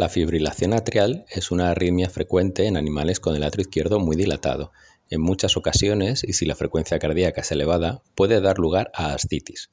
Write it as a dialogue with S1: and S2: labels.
S1: La fibrilación atrial es una arritmia frecuente en animales con el atrio izquierdo muy dilatado. En muchas ocasiones, y si la frecuencia cardíaca es elevada, puede dar lugar a ascitis.